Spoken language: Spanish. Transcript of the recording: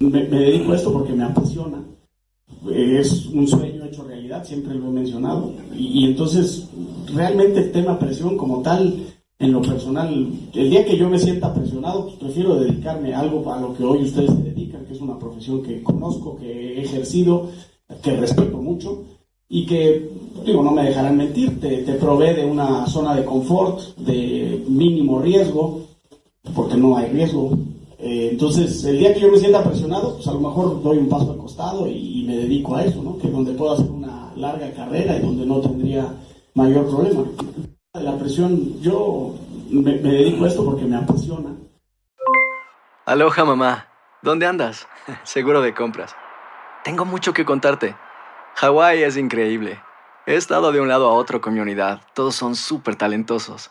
Me, dedico a esto porque me apasiona. Es un sueño hecho realidad, siempre lo he mencionado. Y, y entonces, realmente el tema presión como tal, en lo personal, el día que yo me sienta presionado, pues prefiero dedicarme a algo a lo que hoy ustedes se dedican, que es una profesión que conozco, que he ejercido, que respeto mucho y que, digo, no me dejarán mentir, te, te provee de una zona de confort, de mínimo riesgo, porque no hay riesgo. Eh, entonces, el día que yo me sienta presionado, pues a lo mejor doy un paso al costado y, me dedico a eso, ¿no? Que es donde puedo hacer una larga carrera y donde no tendría mayor problema. La presión, yo me, me dedico a esto porque me apasiona. Aloha mamá, ¿dónde andas? Seguro de compras. Tengo mucho que contarte. Hawái es increíble. He estado de un lado a otro con mi unidad. Todos son súper talentosos.